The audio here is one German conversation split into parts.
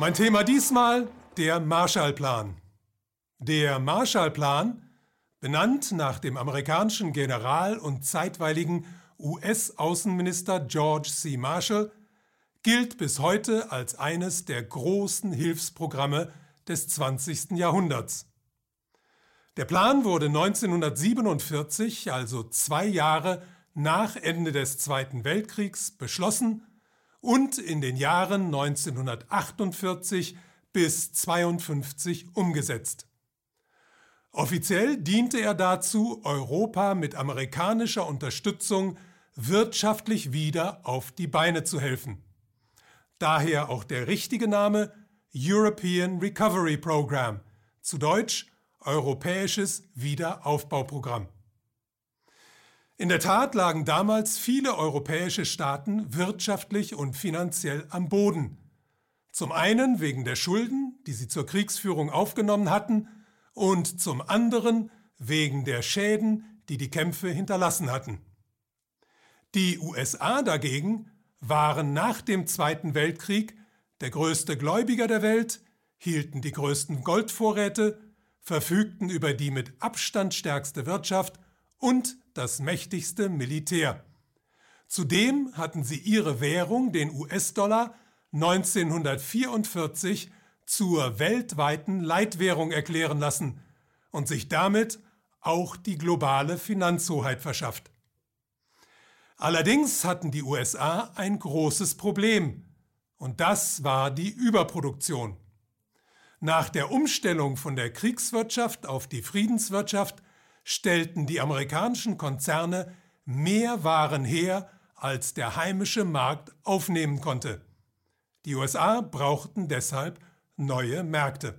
Mein Thema diesmal der Marshallplan. Der Marshallplan, benannt nach dem amerikanischen General und zeitweiligen US-Außenminister George C. Marshall, gilt bis heute als eines der großen Hilfsprogramme des 20. Jahrhunderts. Der Plan wurde 1947, also zwei Jahre nach Ende des Zweiten Weltkriegs, beschlossen und in den Jahren 1948 bis 1952 umgesetzt. Offiziell diente er dazu, Europa mit amerikanischer Unterstützung wirtschaftlich wieder auf die Beine zu helfen. Daher auch der richtige Name European Recovery Program, zu Deutsch Europäisches Wiederaufbauprogramm. In der Tat lagen damals viele europäische Staaten wirtschaftlich und finanziell am Boden. Zum einen wegen der Schulden, die sie zur Kriegsführung aufgenommen hatten, und zum anderen wegen der Schäden, die die Kämpfe hinterlassen hatten. Die USA dagegen waren nach dem Zweiten Weltkrieg der größte Gläubiger der Welt, hielten die größten Goldvorräte, verfügten über die mit Abstand stärkste Wirtschaft und das mächtigste Militär. Zudem hatten sie ihre Währung, den US-Dollar, 1944 zur weltweiten Leitwährung erklären lassen und sich damit auch die globale Finanzhoheit verschafft. Allerdings hatten die USA ein großes Problem, und das war die Überproduktion. Nach der Umstellung von der Kriegswirtschaft auf die Friedenswirtschaft stellten die amerikanischen Konzerne mehr Waren her, als der heimische Markt aufnehmen konnte. Die USA brauchten deshalb neue Märkte.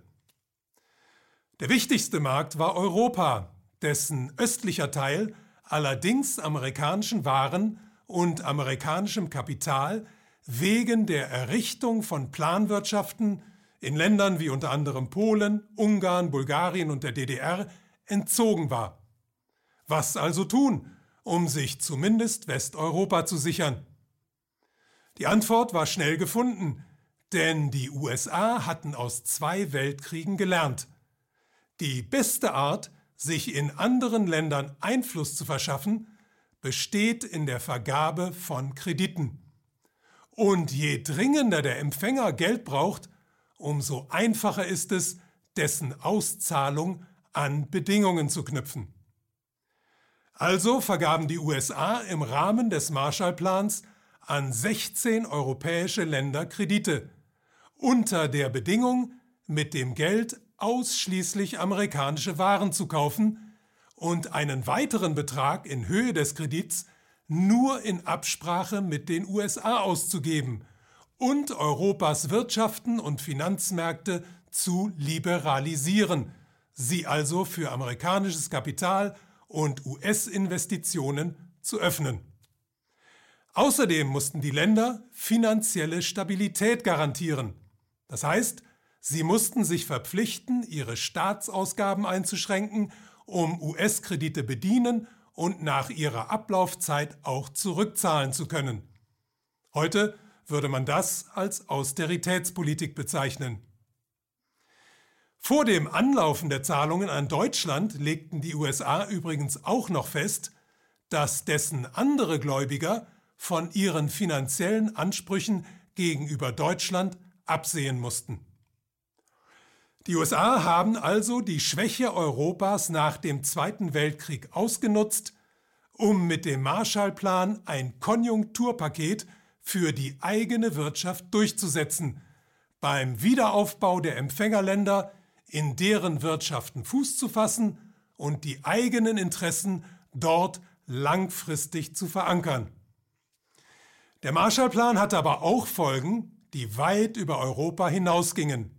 Der wichtigste Markt war Europa, dessen östlicher Teil allerdings amerikanischen Waren und amerikanischem Kapital wegen der Errichtung von Planwirtschaften in Ländern wie unter anderem Polen, Ungarn, Bulgarien und der DDR entzogen war. Was also tun, um sich zumindest Westeuropa zu sichern? Die Antwort war schnell gefunden, denn die USA hatten aus zwei Weltkriegen gelernt. Die beste Art, sich in anderen Ländern Einfluss zu verschaffen, besteht in der Vergabe von Krediten. Und je dringender der Empfänger Geld braucht, umso einfacher ist es, dessen Auszahlung an Bedingungen zu knüpfen. Also vergaben die USA im Rahmen des Marshallplans an 16 europäische Länder Kredite, unter der Bedingung, mit dem Geld ausschließlich amerikanische Waren zu kaufen und einen weiteren Betrag in Höhe des Kredits nur in Absprache mit den USA auszugeben und Europas Wirtschaften und Finanzmärkte zu liberalisieren, sie also für amerikanisches Kapital und US-Investitionen zu öffnen. Außerdem mussten die Länder finanzielle Stabilität garantieren. Das heißt, sie mussten sich verpflichten, ihre Staatsausgaben einzuschränken, um US-Kredite bedienen und nach ihrer Ablaufzeit auch zurückzahlen zu können. Heute würde man das als Austeritätspolitik bezeichnen. Vor dem Anlaufen der Zahlungen an Deutschland legten die USA übrigens auch noch fest, dass dessen andere Gläubiger von ihren finanziellen Ansprüchen gegenüber Deutschland absehen mussten. Die USA haben also die Schwäche Europas nach dem Zweiten Weltkrieg ausgenutzt, um mit dem Marshallplan ein Konjunkturpaket für die eigene Wirtschaft durchzusetzen, beim Wiederaufbau der Empfängerländer in deren Wirtschaften Fuß zu fassen und die eigenen Interessen dort langfristig zu verankern. Der Marshallplan hatte aber auch Folgen, die weit über Europa hinausgingen.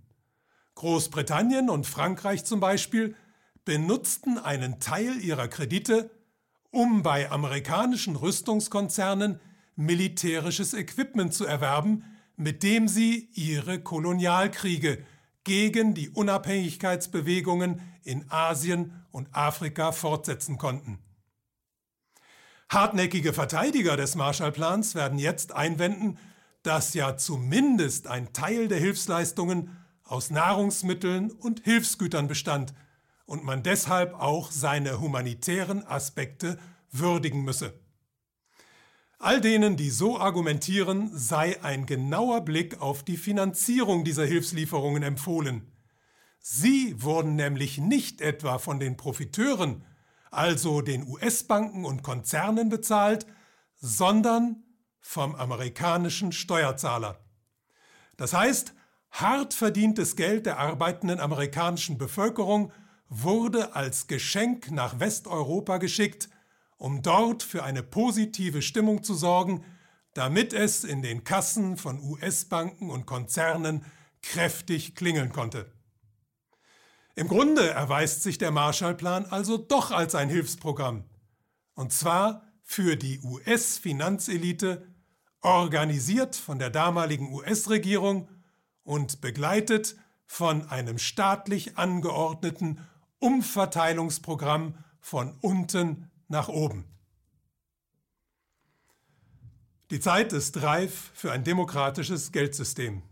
Großbritannien und Frankreich zum Beispiel benutzten einen Teil ihrer Kredite, um bei amerikanischen Rüstungskonzernen militärisches Equipment zu erwerben, mit dem sie ihre Kolonialkriege gegen die Unabhängigkeitsbewegungen in Asien und Afrika fortsetzen konnten. Hartnäckige Verteidiger des Marshallplans werden jetzt einwenden, dass ja zumindest ein Teil der Hilfsleistungen aus Nahrungsmitteln und Hilfsgütern bestand und man deshalb auch seine humanitären Aspekte würdigen müsse. All denen, die so argumentieren, sei ein genauer Blick auf die Finanzierung dieser Hilfslieferungen empfohlen. Sie wurden nämlich nicht etwa von den Profiteuren, also den US-Banken und Konzernen bezahlt, sondern vom amerikanischen Steuerzahler. Das heißt, hart verdientes Geld der arbeitenden amerikanischen Bevölkerung wurde als Geschenk nach Westeuropa geschickt, um dort für eine positive Stimmung zu sorgen, damit es in den Kassen von US-Banken und Konzernen kräftig klingeln konnte. Im Grunde erweist sich der Marshallplan also doch als ein Hilfsprogramm, und zwar für die US-Finanzelite, organisiert von der damaligen US-Regierung und begleitet von einem staatlich angeordneten Umverteilungsprogramm von unten nach oben. Die Zeit ist reif für ein demokratisches Geldsystem.